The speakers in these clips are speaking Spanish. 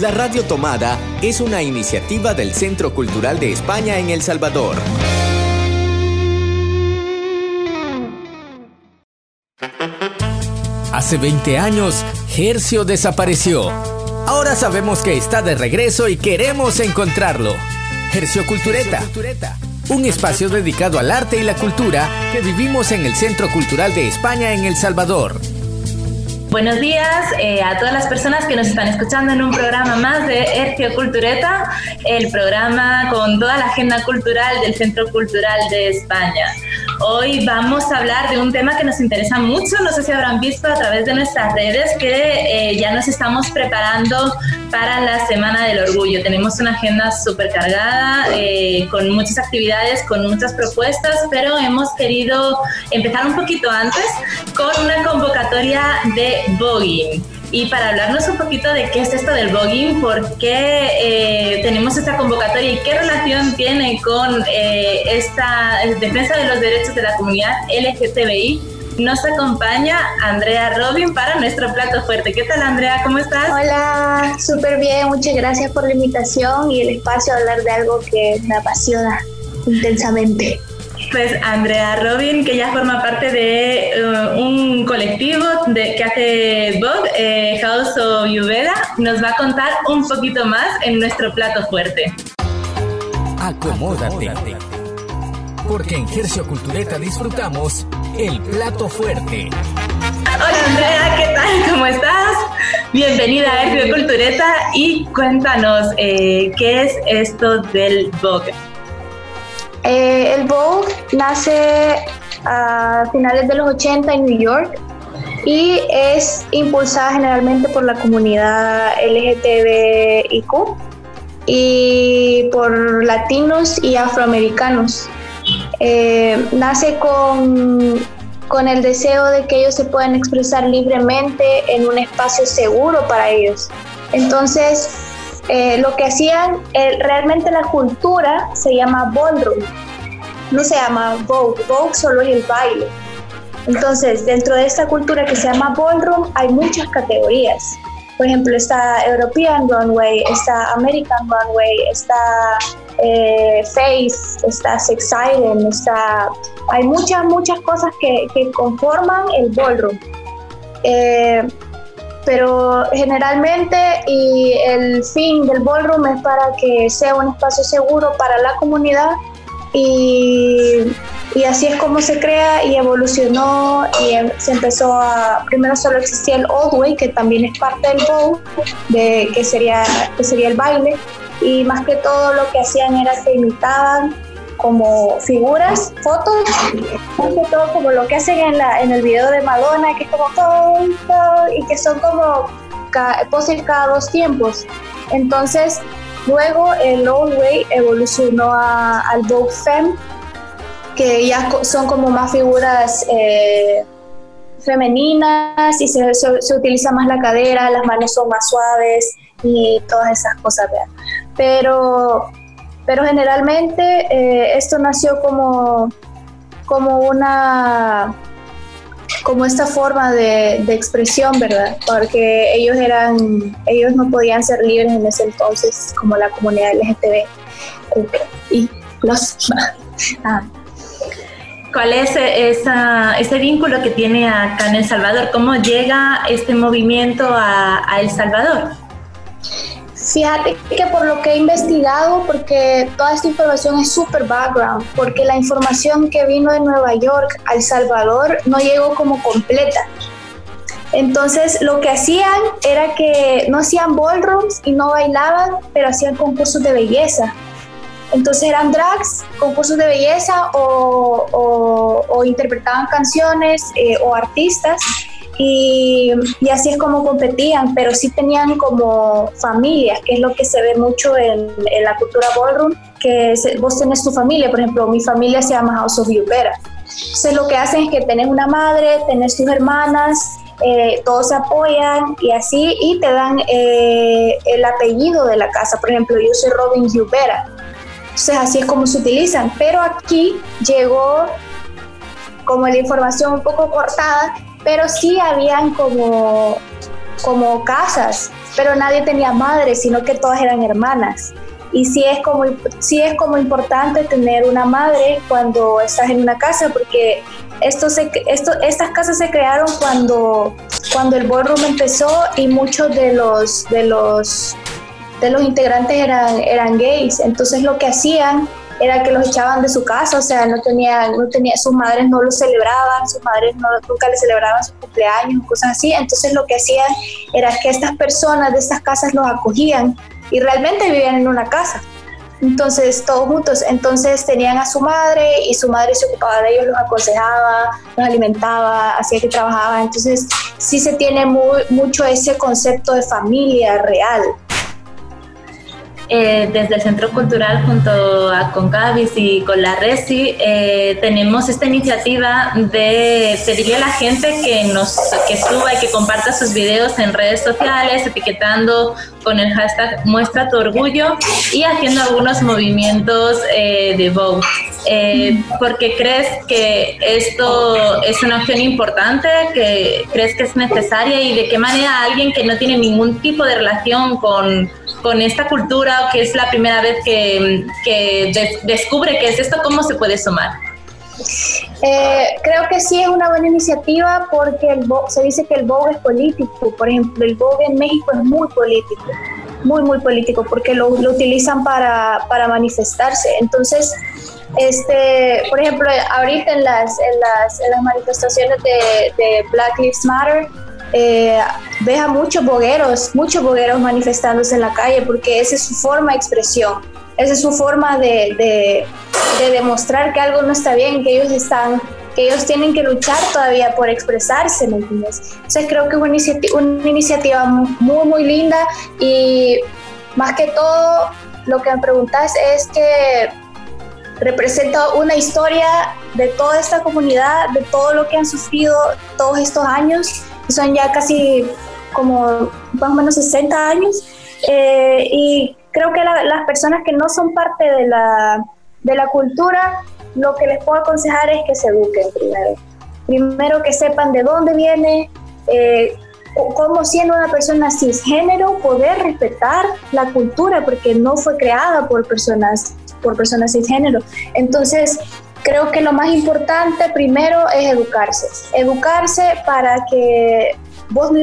La Radio Tomada es una iniciativa del Centro Cultural de España en El Salvador. Hace 20 años, Hercio desapareció. Ahora sabemos que está de regreso y queremos encontrarlo. Hercio Cultureta. Un espacio dedicado al arte y la cultura que vivimos en el Centro Cultural de España en El Salvador. Buenos días eh, a todas las personas que nos están escuchando en un programa más de Hercio Cultureta, el programa con toda la agenda cultural del Centro Cultural de España. Hoy vamos a hablar de un tema que nos interesa mucho, no sé si habrán visto a través de nuestras redes que eh, ya nos estamos preparando para la Semana del Orgullo. Tenemos una agenda súper cargada, eh, con muchas actividades, con muchas propuestas, pero hemos querido empezar un poquito antes con una convocatoria de voguing. Y para hablarnos un poquito de qué es esto del voguing, por qué eh, tenemos esta convocatoria y qué relación tiene con eh, esta defensa de los derechos de la comunidad LGTBI, nos acompaña Andrea Robin para nuestro plato fuerte. ¿Qué tal, Andrea? ¿Cómo estás? Hola, súper bien. Muchas gracias por la invitación y el espacio a hablar de algo que me apasiona intensamente. Pues Andrea Robin, que ya forma parte de uh, un colectivo de, que hace Vogue, eh, House of Yuveda, nos va a contar un poquito más en nuestro plato fuerte. Acomódate. Porque en Gercio Cultureta disfrutamos el plato fuerte. Hola Andrea, ¿qué tal? ¿Cómo estás? Bienvenida a Gercio Cultureta y cuéntanos eh, qué es esto del Vogue. Eh, el Vogue nace a finales de los 80 en New York y es impulsada generalmente por la comunidad LGTBIQ y por latinos y afroamericanos. Eh, nace con, con el deseo de que ellos se puedan expresar libremente en un espacio seguro para ellos. Entonces, eh, lo que hacían, eh, realmente la cultura se llama ballroom, no se llama Vogue, Vogue solo es el baile. Entonces, dentro de esta cultura que se llama ballroom hay muchas categorías. Por ejemplo, está European Runway, está American Runway, está eh, Face, está Sex Siren, está... Hay muchas, muchas cosas que, que conforman el ballroom pero generalmente y el fin del ballroom es para que sea un espacio seguro para la comunidad y, y así es como se crea y evolucionó y em, se empezó a, primero solo existía el Old Way que también es parte del bow, de, que, sería, que sería el baile y más que todo lo que hacían era que imitaban como figuras, fotos, más que todo como lo que hacen en, la, en el video de Madonna, que es como y que son como poses cada dos tiempos. Entonces, luego el Old Way evolucionó al Vogue Femme, que ya son como más figuras eh, femeninas y se, se, utiliza más la cadera, las manos son más suaves y todas esas cosas. Pero pero generalmente eh, esto nació como, como una como esta forma de, expresión, ¿verdad? Porque ellos eran, ellos no podían ser libres en ese entonces, como la comunidad LGTB y los. Ah. ¿Cuál es esa, ese vínculo que tiene acá en El Salvador? ¿Cómo llega este movimiento a, a El Salvador? Fíjate que por lo que he investigado, porque toda esta información es súper background, porque la información que vino de Nueva York a El Salvador no llegó como completa. Entonces lo que hacían era que no hacían ballrooms y no bailaban, pero hacían concursos de belleza. Entonces eran drags, concursos de belleza o, interpretaban canciones eh, o artistas y, así es como competían, pero sí tenían como familias, que es lo que se ve mucho en, la cultura ballroom, que vos tenés tu familia, por ejemplo, mi familia se llama House of Yupera. Entonces lo que hacen es que tenés una madre, tenés tus hermanas, eh, todos se apoyan y así, y te dan eh, el apellido de la casa. Por ejemplo, yo soy Robin Yupera. Entonces así es como se utilizan, pero aquí llegó como la información un poco cortada pero sí habían como como casas, pero nadie tenía madre, sino que todas eran hermanas. Y sí es como, sí es como importante tener una madre cuando estás en una casa, porque esto se, esto, estas casas se crearon cuando, cuando el ballroom empezó y muchos de los, de los, de los integrantes eran, eran gays. Entonces lo que hacían era que los echaban de su casa, o sea, no tenía, no tenía, sus madres no lo celebraban, sus madres no, nunca le celebraban su cumpleaños, cosas así. Entonces lo que hacían era que estas personas de estas casas los acogían y realmente vivían en una casa. Entonces, todos juntos. Entonces, tenían a su madre y su madre se ocupaba de ellos, los aconsejaba, los alimentaba, hacía que trabajaba. Entonces, sí se tiene muy, mucho ese concepto de familia real. Eh, desde el Centro Cultural junto a Concavis y con la Resi eh, tenemos esta iniciativa de pedirle a la gente que nos que suba y que comparta sus videos en redes sociales etiquetando con el hashtag muestra tu orgullo y haciendo algunos movimientos eh, de Vogue. Eh, porque crees que esto es una acción importante, que crees que es necesaria y de qué manera alguien que no tiene ningún tipo de relación con, con esta cultura o que es la primera vez que, que descubre qué es esto, ¿cómo se puede sumar? Eh, creo que sí es una buena iniciativa porque el se dice que el Vogue es político. Por ejemplo, el Vogue en México es muy político, muy, muy político, porque lo, lo utilizan para, para, manifestarse. Entonces, este, por ejemplo, ahorita en las, en las, manifestaciones de, de, Black Lives Matter, eh, ves a muchos bogueros, muchos bogueros manifestándose en la calle porque esa es su forma de expresión esa es su forma de, demostrar que algo no está bien, que ellos están que ellos tienen que luchar todavía por expresarse, ¿me entiendes? Entonces creo que es una, una iniciativa muy, muy linda y más que todo lo que me preguntas es que representa una historia de toda esta comunidad, de todo lo que han sufrido todos estos años, que son ya casi como más o menos 60 años, eh, y creo que las personas que no son parte de la, de la cultura, lo que les puedo aconsejar es que se eduquen primero. Primero que sepan de dónde viene, eh, cómo siendo una persona cisgénero poder respetar la cultura, porque no fue creada por personas, por personas cisgénero. Entonces, creo que lo más importante primero es educarse. Educarse para que vos no,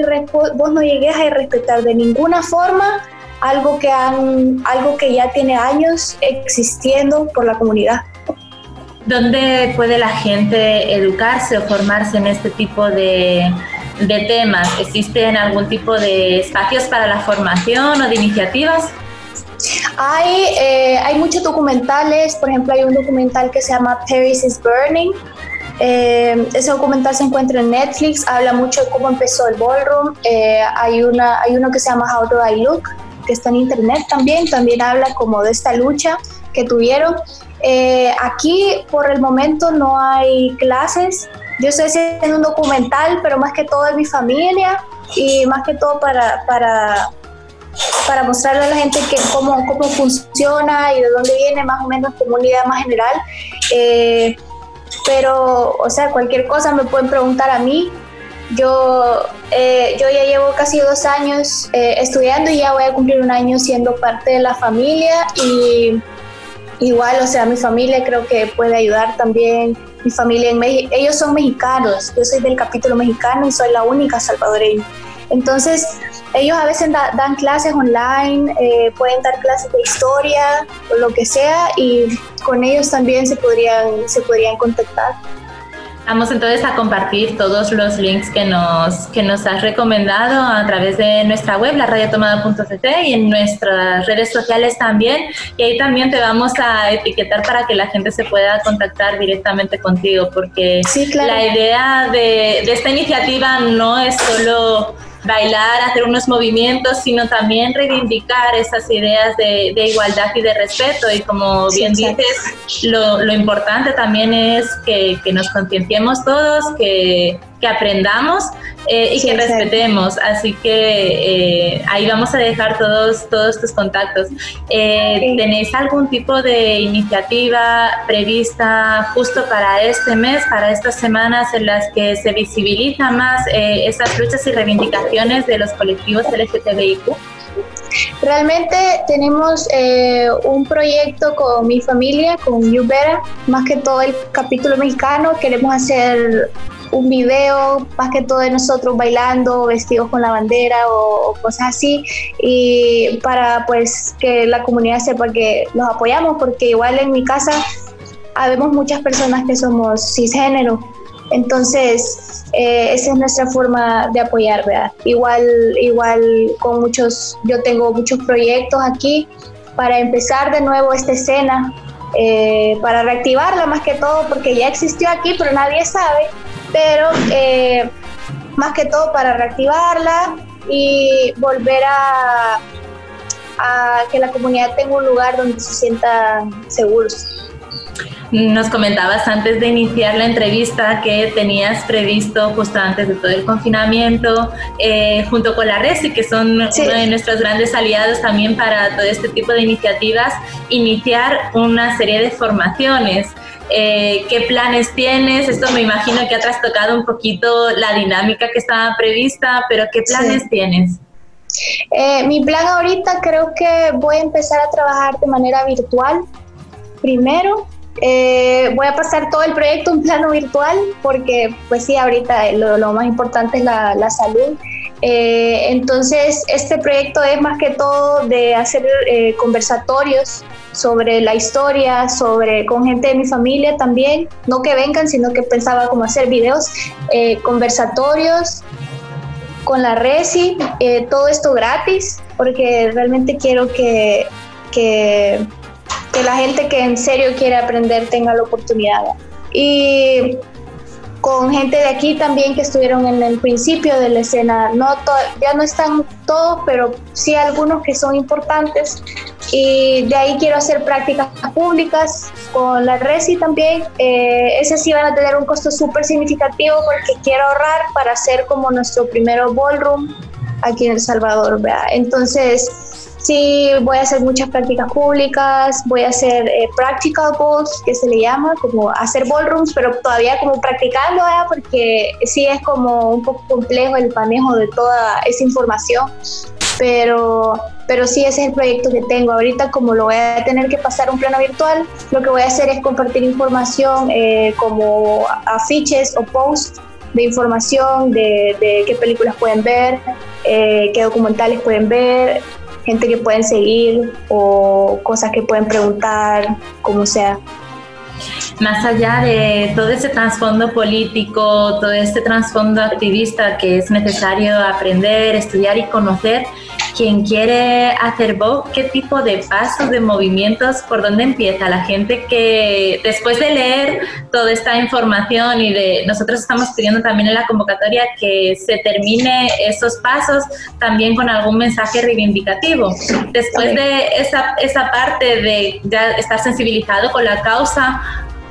vos no llegues a respetar de ninguna forma algo que, han, algo que ya tiene años existiendo por la comunidad. ¿Dónde puede la gente educarse o formarse en este tipo de, de temas? ¿Existen algún tipo de espacios para la formación o de iniciativas? Hay, eh, hay muchos documentales, por ejemplo hay un documental que se llama Paris is Burning. Eh, ese documental se encuentra en Netflix, habla mucho de cómo empezó el ballroom. Eh, hay, una, hay uno que se llama How Do I Look, que está en internet también, también habla como de esta lucha que tuvieron. Eh, aquí por el momento no hay clases, yo estoy haciendo un documental, pero más que todo es mi familia y más que todo para, para, para mostrarle a la gente cómo, cómo funciona y de dónde viene más o menos como una más general. Eh, pero, o sea, cualquier cosa me pueden preguntar a mí. Yo, eh, yo ya llevo casi dos años eh, estudiando y ya voy a cumplir un año siendo parte de la familia y igual, o sea, mi familia creo que puede ayudar también. Mi familia en México, ellos son mexicanos, yo soy del capítulo mexicano y soy la única salvadoreña. Entonces, ellos a veces dan clases online, eh, pueden dar clases de historia o lo que sea y con ellos también se podrían, se podrían contactar. Vamos entonces a compartir todos los links que nos, que nos has recomendado a través de nuestra web, la radiotomada.ct y en nuestras redes sociales también. Y ahí también te vamos a etiquetar para que la gente se pueda contactar directamente contigo, porque la idea de, de esta iniciativa no es solo bailar, hacer unos movimientos, sino también reivindicar esas ideas de, igualdad y de respeto. Y como bien dices, lo, importante también es que, nos concienciemos todos, que, que aprendamos eh, y que respetemos. Así que eh, ahí vamos a dejar todos, todos tus contactos. Eh, ¿Tenéis algún tipo de iniciativa prevista justo para este mes, para estas semanas en las que se visibiliza más esas luchas y reivindicaciones de los colectivos LGTBIQ? Realmente tenemos un proyecto con mi familia, con Yubera, más que todo el capítulo mexicano. Queremos hacer un video más que todo de nosotros bailando, vestidos con la bandera o, cosas así, y para pues que la comunidad sepa que los apoyamos, porque igual en mi casa habemos muchas personas que somos cisgénero, entonces eh, esa es nuestra forma de apoyar, ¿verdad? Igual, igual con muchos, yo tengo muchos proyectos aquí para empezar de nuevo esta escena, eh, para reactivarla más que todo, porque ya existió aquí, pero nadie sabe pero eh, más que todo para reactivarla y volver a, a que la comunidad tenga un lugar donde se sientan seguros. Nos comentabas antes de iniciar la entrevista que tenías previsto justo antes de todo el confinamiento, eh, junto con la RESI, que son uno de nuestros grandes aliados también para todo este tipo de iniciativas, iniciar una serie de formaciones. Eh, qué planes tienes. Esto me imagino que ha trastocado un poquito la dinámica que estaba prevista, pero ¿qué planes tienes? Eh, mi plan ahorita creo que voy a empezar a trabajar de manera virtual primero. Eh, voy a pasar todo el proyecto en plano virtual porque pues sí, ahorita lo, más importante es la, la salud. entonces, este proyecto es más que todo de hacer conversatorios sobre la historia, sobre con gente de mi familia también, no que vengan, sino que pensaba como hacer videos, eh, conversatorios con la Resi, eh, todo esto gratis, porque realmente quiero que, que, que, la gente que en serio quiere aprender tenga la oportunidad. Y con gente de aquí también que estuvieron en el principio de la escena. No ya no están todos, pero sí algunos que son importantes. Y de ahí quiero hacer prácticas públicas con la RESI también. Eh, esas sí van a tener un costo súper significativo porque quiero ahorrar para hacer como nuestro primero ballroom aquí en El Salvador. ¿verdad? Entonces, Sí, voy a hacer muchas prácticas públicas, voy a hacer eh, practical balls, que se le llama, como hacer ballrooms, pero todavía como practicando, porque sí es como un poco complejo el manejo de toda esa información, pero, pero sí ese es el proyecto que tengo. Ahorita como lo voy a tener que pasar a un plano virtual, lo que voy a hacer es compartir información eh, como afiches o posts de información de, de, qué películas pueden ver, eh, qué documentales pueden ver, gente que pueden seguir o cosas que pueden preguntar, como sea. Más allá de todo ese trasfondo político, todo este trasfondo activista que es necesario aprender, estudiar y conocer, quien quiere hacer Vogue, ¿qué tipo de pasos, de movimientos, por dónde empieza? La gente que después de leer toda esta información y de nosotros estamos pidiendo también en la convocatoria que se termine esos pasos también con algún mensaje reivindicativo. Después de esa, esa parte de ya estar sensibilizado con la causa,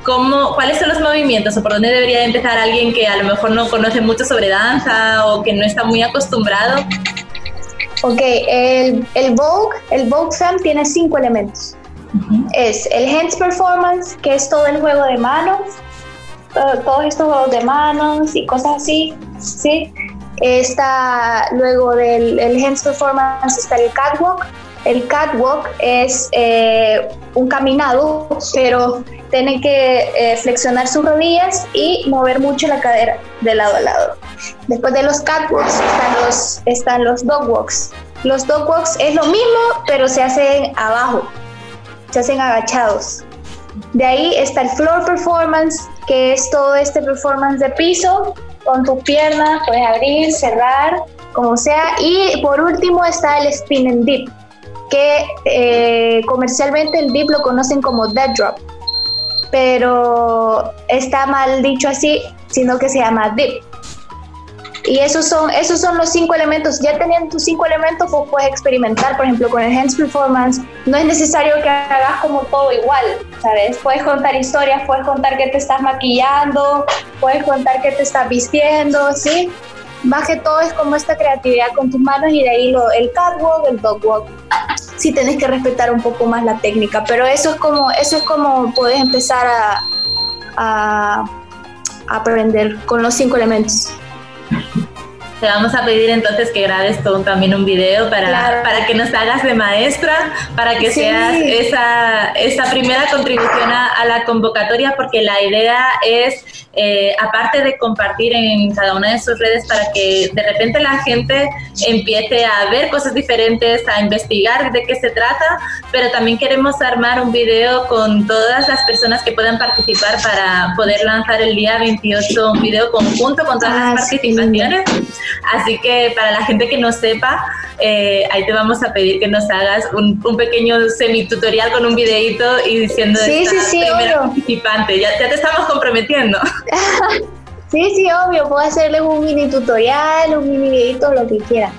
¿Cómo, ¿Cuáles son los movimientos o por dónde debería empezar alguien que a lo mejor no conoce mucho sobre danza o que no está muy acostumbrado Ok, el, el Vogue, el Vogue Femme tiene cinco elementos. Es el hands performance, que es todo el juego de manos, todos estos juegos de manos y cosas así, ¿sí? Está luego del el hands performance está el catwalk. El catwalk es eh, un caminado, pero tiene que eh, flexionar sus rodillas y mover mucho la cadera de lado a lado. Después de los catwalks están los, están los dog walks. Los dog walks es lo mismo, pero se hacen abajo, se hacen agachados. De ahí está el floor performance, que es todo este performance de piso, con tu pierna, puedes abrir, cerrar, como sea. Y por último está el spin and dip, que eh, comercialmente el dip lo conocen como dead drop, pero está mal dicho así, sino que se llama dip. Y esos son, esos son los cinco elementos. Ya teniendo tus cinco elementos, pues puedes experimentar, por ejemplo, con el Hands Performance. No es necesario que hagas como todo igual, ¿sabes? Puedes contar historias, puedes contar que te estás maquillando, puedes contar que te estás vistiendo, ¿sí? Más que todo es como esta creatividad con tus manos y de ahí lo, el catwalk, el dogwalk. Sí tienes que respetar un poco más la técnica, pero eso es como, eso es como puedes empezar a, a aprender con los cinco elementos. Thank you. Te vamos a pedir entonces que grabes todo también un video para, para que nos hagas de maestra, para que seas esa, esa primera contribución a, la convocatoria, porque la idea es, eh, aparte de compartir en cada una de sus redes para que de repente la gente empiece a ver cosas diferentes, a investigar de qué se trata, pero también queremos armar un video con todas las personas que puedan participar para poder lanzar el día 28 un video conjunto con todas las ah, participaciones. Así que para la gente que no sepa, eh, ahí te vamos a pedir que nos hagas un, un pequeño semitutorial con un videito y diciendo sí, esta sí, primera participante. Ya, ya te estamos comprometiendo. sí, sí, obvio. Puedo hacerles un mini tutorial, un mini videito, lo que quieran.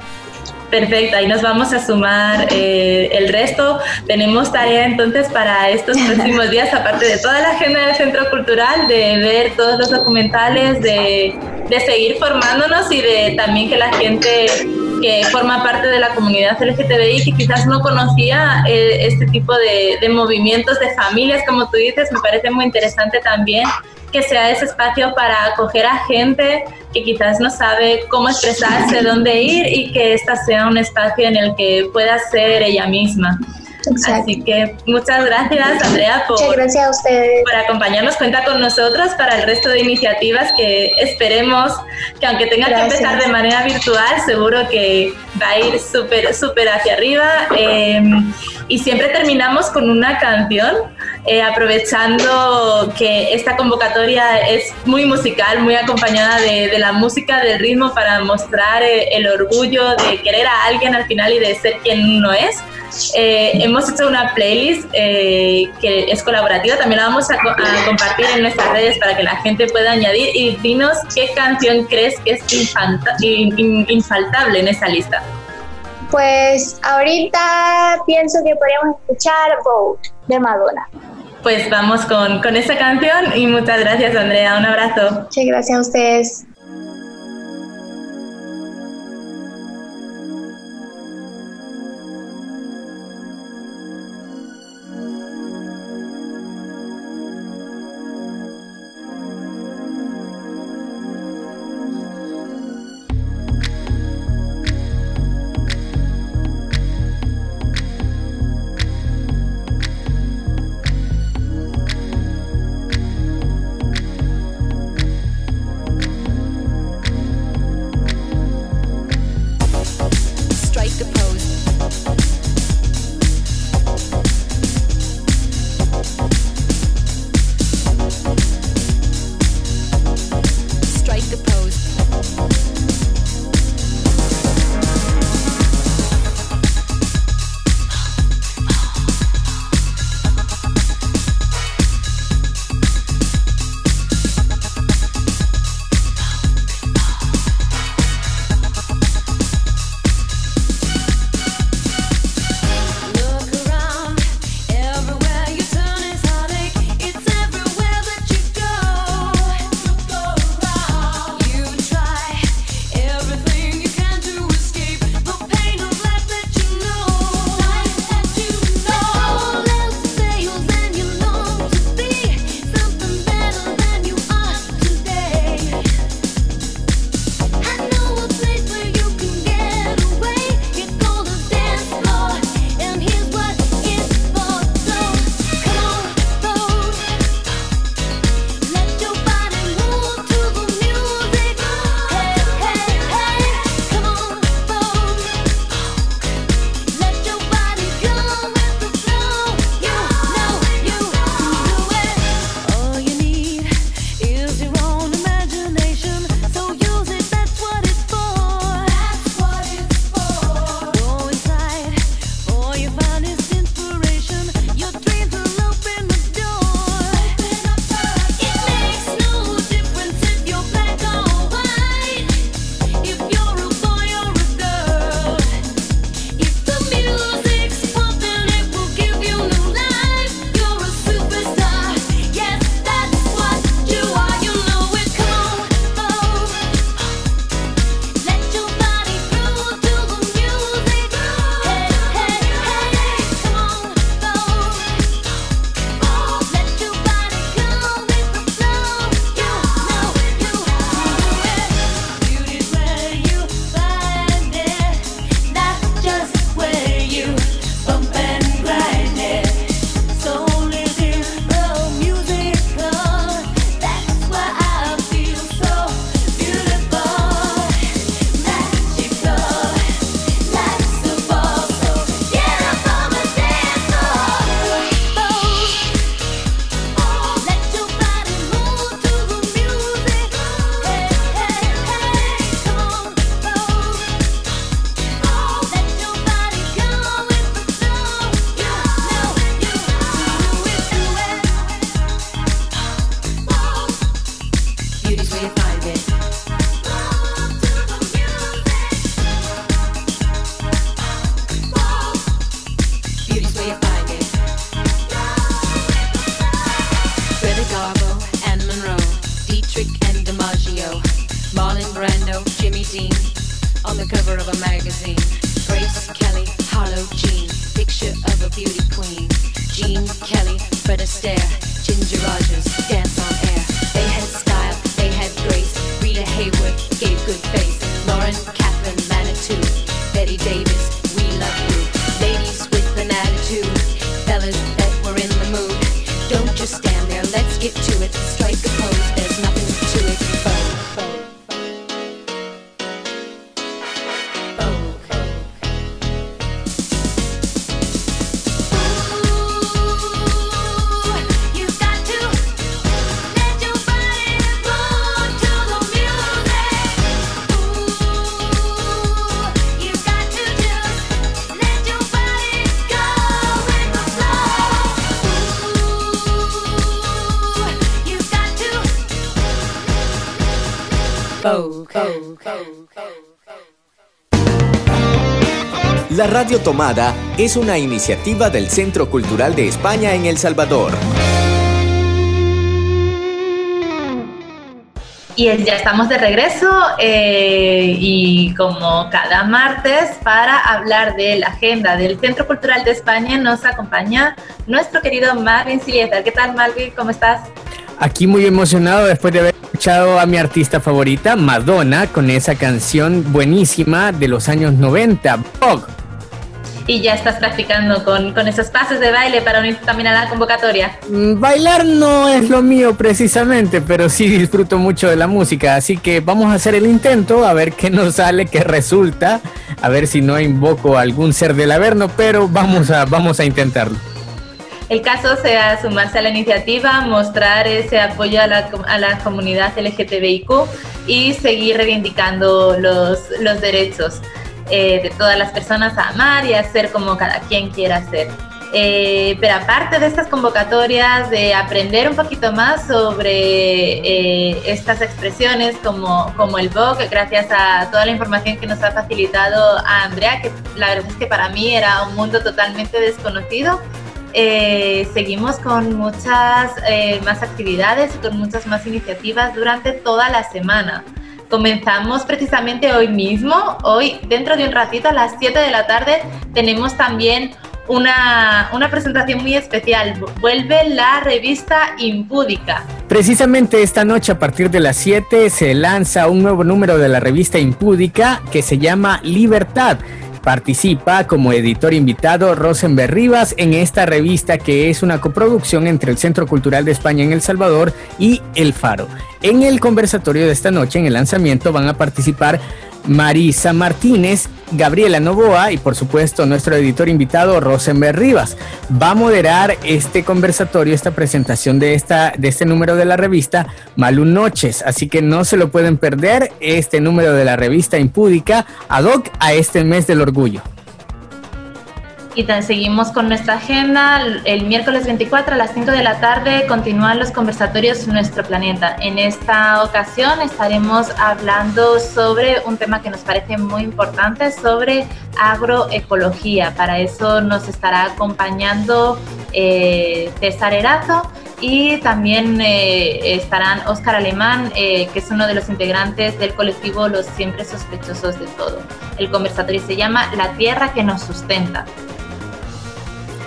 Perfecto, ahí nos vamos a sumar eh, el resto. Tenemos tarea entonces para estos próximos días, aparte de toda la agenda del Centro Cultural, de ver todos los documentales, de, de seguir formándonos y de también que la gente que forma parte de la comunidad LGTBI que quizás no conocía eh, este tipo de, de movimientos de familias, como tú dices, me parece muy interesante también que sea ese espacio para acoger a gente que quizás no sabe cómo expresarse, dónde ir y que esta sea un espacio en el que pueda ser ella misma. Así que muchas gracias, Andrea, por, gracias a ustedes. por acompañarnos. Cuenta con nosotros para el resto de iniciativas que esperemos que, aunque tenga que empezar de manera virtual, seguro que va a ir súper, súper hacia arriba. Em, y siempre terminamos con una canción, eh, aprovechando que esta convocatoria es muy musical, muy acompañada de, la música, del ritmo, para mostrar eh, el orgullo de querer a alguien al final y de ser quien uno es. Eh, hemos hecho una playlist eh, que es colaborativa, también la vamos a, compartir en nuestras redes para que la gente pueda añadir y dinos qué canción crees que es infaltable en esa lista. Pues ahorita pienso que podríamos escuchar Vote de Madonna. Pues vamos con, con esa canción y muchas gracias Andrea, un abrazo. Muchas gracias a ustedes. Radio Tomada es una iniciativa del Centro Cultural de España en El Salvador. Y ya estamos de regreso eh, y como cada martes para hablar de la agenda del Centro Cultural de España nos acompaña nuestro querido Marvin Silieta. ¿Qué tal Marvin? ¿Cómo estás? Aquí muy emocionado después de haber escuchado a mi artista favorita, Madonna, con esa canción buenísima de los años 90, Vogue y ya estás practicando con, con, esos pasos de baile para unirte también a la convocatoria. Mm, bailar no es lo mío precisamente, pero sí disfruto mucho de la música, así que vamos a hacer el intento, a ver qué nos sale, qué resulta, a ver si no invoco a algún ser del Averno, pero vamos a, vamos a intentarlo. El caso sea sumarse a la iniciativa, mostrar ese apoyo a la, a la comunidad LGTBIQ y seguir reivindicando los, los derechos. Eh, de todas las personas a amar y a ser como cada quien quiera ser. Eh, pero aparte de estas convocatorias, de aprender un poquito más sobre eh, estas expresiones como, como el Vogue, gracias a toda la información que nos ha facilitado a Andrea, que la verdad es que para mí era un mundo totalmente desconocido. seguimos con muchas más actividades y con muchas más iniciativas durante toda la semana. Comenzamos precisamente hoy mismo, hoy dentro de un ratito a las 7 de la tarde tenemos también una, una, presentación muy especial. Vuelve la revista Impúdica. Precisamente esta noche a partir de las 7 se lanza un nuevo número de la revista Impúdica que se llama Libertad. Participa como editor invitado Rosenberg Rivas en esta revista que es una coproducción entre el Centro Cultural de España en El Salvador y El Faro. En el conversatorio de esta noche, en el lanzamiento, van a participar Marisa Martínez, Gabriela Novoa y por supuesto nuestro editor invitado Rosenberg Rivas. Va a moderar este conversatorio, esta presentación de, esta, de este número de la revista Malu Noches, así que no se lo pueden perder este número de la revista Impúdica ad hoc a este mes del orgullo. Y seguimos con nuestra agenda. El miércoles 24 a las 5 de la tarde continúan los conversatorios Nuestro Planeta. En esta ocasión estaremos hablando sobre un tema que nos parece muy importante, sobre agroecología. Para eso nos estará acompañando eh, César Erazo y también eh, estarán Óscar Alemán, eh, que es uno de los integrantes del colectivo Los Siempre Sospechosos de Todo. El conversatorio se llama La Tierra que nos sustenta.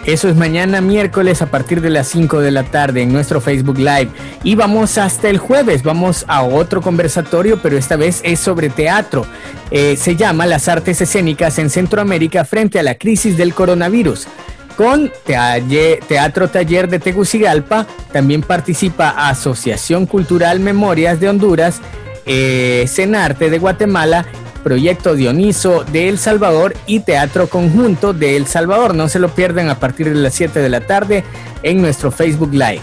Eso es mañana miércoles a partir de las 5 de la tarde en nuestro Facebook Live. Y vamos hasta el jueves, vamos a otro conversatorio, pero esta vez es sobre teatro. Eh, se llama Las Artes Escénicas en Centroamérica frente a la crisis del coronavirus. Con Teatro Taller de Tegucigalpa también participa Asociación Cultural Memorias de Honduras, eh, Cenarte de Guatemala Proyecto Dioniso de El Salvador y Teatro Conjunto de El Salvador. No se lo pierdan a partir de las 7 de la tarde en nuestro Facebook Live.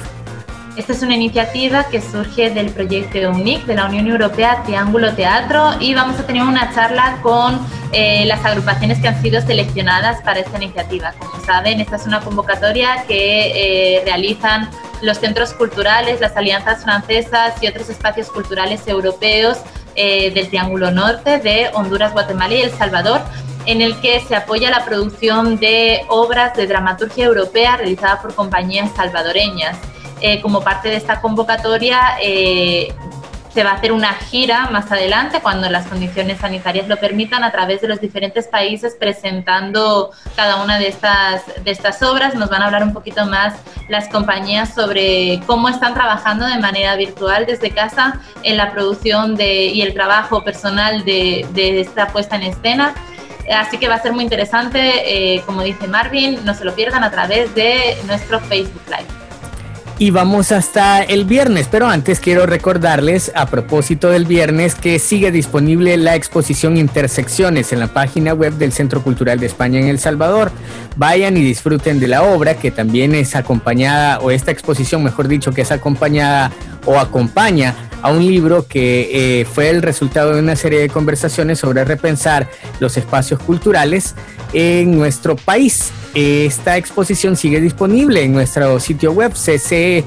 Esta es una iniciativa que surge del proyecto UNIC de la Unión Europea Triángulo Teatro y vamos a tener una charla con eh, las agrupaciones que han sido seleccionadas para esta iniciativa. Como saben, esta es una convocatoria que eh, realizan los centros culturales, las alianzas francesas y otros espacios culturales europeos eh, del Triángulo Norte de Honduras, Guatemala y El Salvador, en el que se apoya la producción de obras de dramaturgia europea realizada por compañías salvadoreñas. Eh, como parte de esta convocatoria, eh, se va a hacer una gira más adelante cuando las condiciones sanitarias lo permitan a través de los diferentes países presentando cada una de estas, de estas obras. Nos van a hablar un poquito más las compañías sobre cómo están trabajando de manera virtual desde casa en la producción de, y el trabajo personal de, esta puesta en escena. Así que va a ser muy interesante, eh, como dice Marvin, no se lo pierdan a través de nuestro Facebook Live y vamos hasta el viernes. Pero antes quiero recordarles a propósito del viernes que sigue disponible la exposición Intersecciones en la página web del Centro Cultural de España en El Salvador. Vayan y disfruten de la obra que también es acompañada, o esta exposición mejor dicho, que es acompañada o acompaña a un libro que eh, fue el resultado de una serie de conversaciones sobre repensar los espacios culturales en nuestro país. Esta exposición sigue disponible en nuestro sitio web ccb.org.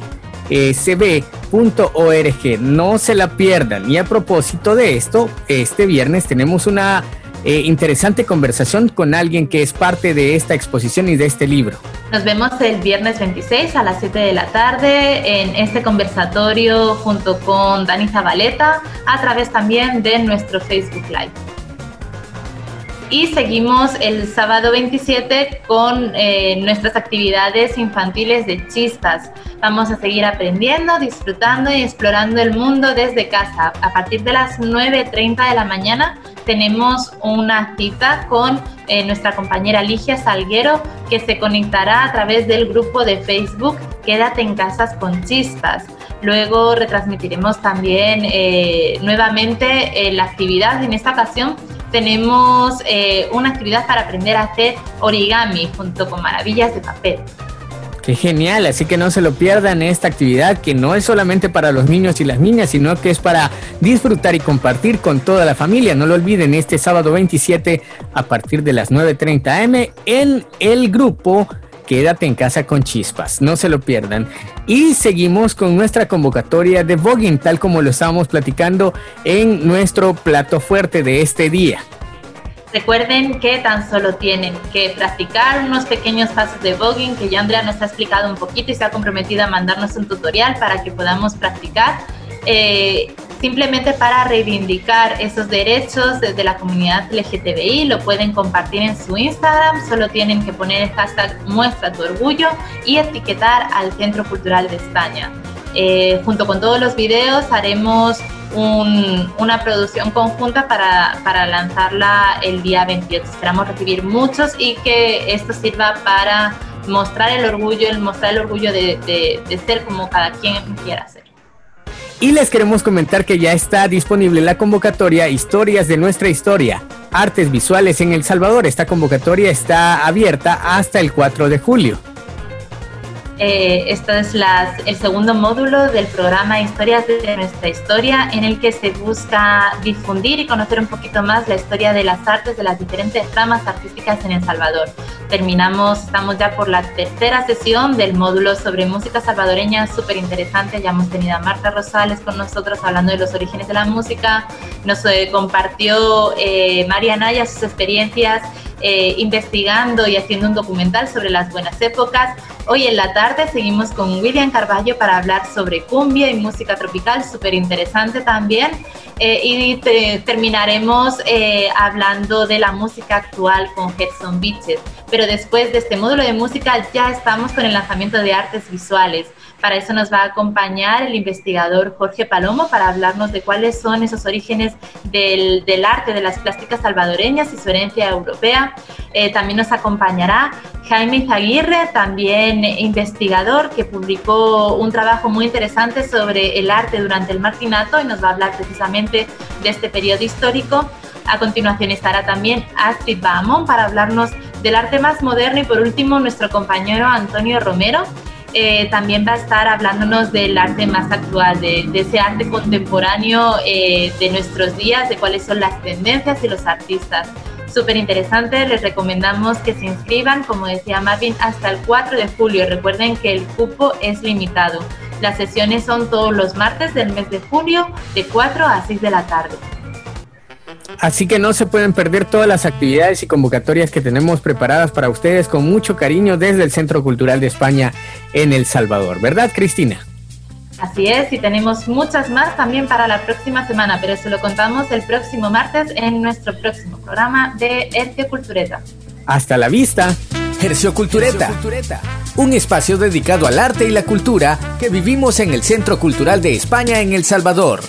No se la pierdan. Y a propósito de esto, este viernes tenemos una eh, interesante conversación con alguien que es parte de esta exposición y de este libro. Nos vemos el viernes 26 a las 7 de la tarde en este conversatorio junto con Dani Zabaleta a través también de nuestro Facebook Live y seguimos el sábado 27 con eh, nuestras actividades infantiles de chistas. Vamos a seguir aprendiendo, disfrutando y explorando el mundo desde casa. A partir de las 9.30 de la mañana tenemos una cita con eh, nuestra compañera Ligia Salguero que se conectará a través del grupo de Facebook Quédate en casas con chispas. Luego retransmitiremos también eh, nuevamente la actividad. En esta ocasión tenemos eh, una actividad para aprender a hacer origami junto con maravillas de papel. Qué genial, así que no se lo pierdan esta actividad que no es solamente para los niños y las niñas, sino que es para disfrutar y compartir con toda la familia. No lo olviden, este sábado 27 a partir de las 9.30 am en el grupo Quédate en casa con chispas, no se lo pierdan. Y seguimos con nuestra convocatoria de voguing, tal como lo estábamos platicando en nuestro plato fuerte de este día. Recuerden que tan solo tienen que practicar unos pequeños pasos de voguing que ya Andrea nos ha explicado un poquito y se ha comprometido a mandarnos un tutorial para que podamos practicar. Eh, simplemente para reivindicar esos derechos desde la comunidad LGTBI. Lo pueden compartir en su Instagram, solo tienen que poner el hashtag muestra tu orgullo y etiquetar al Centro Cultural de España. Eh, junto con todos los videos haremos una producción conjunta para, lanzarla el día 28. Esperamos recibir muchos y que esto sirva para mostrar el orgullo, el mostrar el orgullo de ser como cada quien quiera ser. Y les queremos comentar que ya está disponible la convocatoria Historias de nuestra historia, artes visuales en El Salvador. Esta convocatoria está abierta hasta el 4 de julio. Eh, es el segundo módulo del programa Historias de nuestra historia, en el que se busca difundir y conocer un poquito más la historia de las artes, de las diferentes ramas artísticas en El Salvador. Terminamos, estamos ya por la tercera sesión del módulo sobre música salvadoreña, súper interesante. Ya hemos tenido a Marta Rosales con nosotros hablando de los orígenes de la música. Nos eh, compartió eh, María Naya sus experiencias eh, investigando y haciendo un documental sobre las buenas épocas. Hoy en la tarde seguimos con William Carballo para hablar sobre cumbia y música tropical, súper interesante también. Eh, y terminaremos eh, hablando de la música actual con Gerson Beaches. Pero después de este módulo de música ya estamos con el lanzamiento de artes visuales. Para eso nos va a acompañar el investigador Jorge Palomo para hablarnos de cuáles son esos orígenes del, arte de las plásticas salvadoreñas y su herencia europea. Eh, también nos acompañará Jaime Zaguirre, también investigador que publicó un trabajo muy interesante sobre el arte durante el martinato y nos va a hablar precisamente de este periodo histórico. A continuación estará también Astrid Bahamón para hablarnos del arte más moderno y por último nuestro compañero Antonio Romero eh, también va a estar hablándonos del arte más actual, de, ese arte contemporáneo eh, de nuestros días, de cuáles son las tendencias y los artistas. Súper interesante, les recomendamos que se inscriban, como decía Marvin, hasta el 4 de julio. Recuerden que el cupo es limitado. Las sesiones son todos los martes del mes de julio, de 4 a 6 de la tarde. Así que no se pueden perder todas las actividades y convocatorias que tenemos preparadas para ustedes con mucho cariño desde el Centro Cultural de España en El Salvador. ¿Verdad, Cristina? Así es, y tenemos muchas más también para la próxima semana, pero eso lo contamos el próximo martes en nuestro próximo programa de Hercio Cultureta. Hasta la vista. Hercio Cultureta, un espacio dedicado al arte y la cultura que vivimos en el Centro Cultural de España en El Salvador.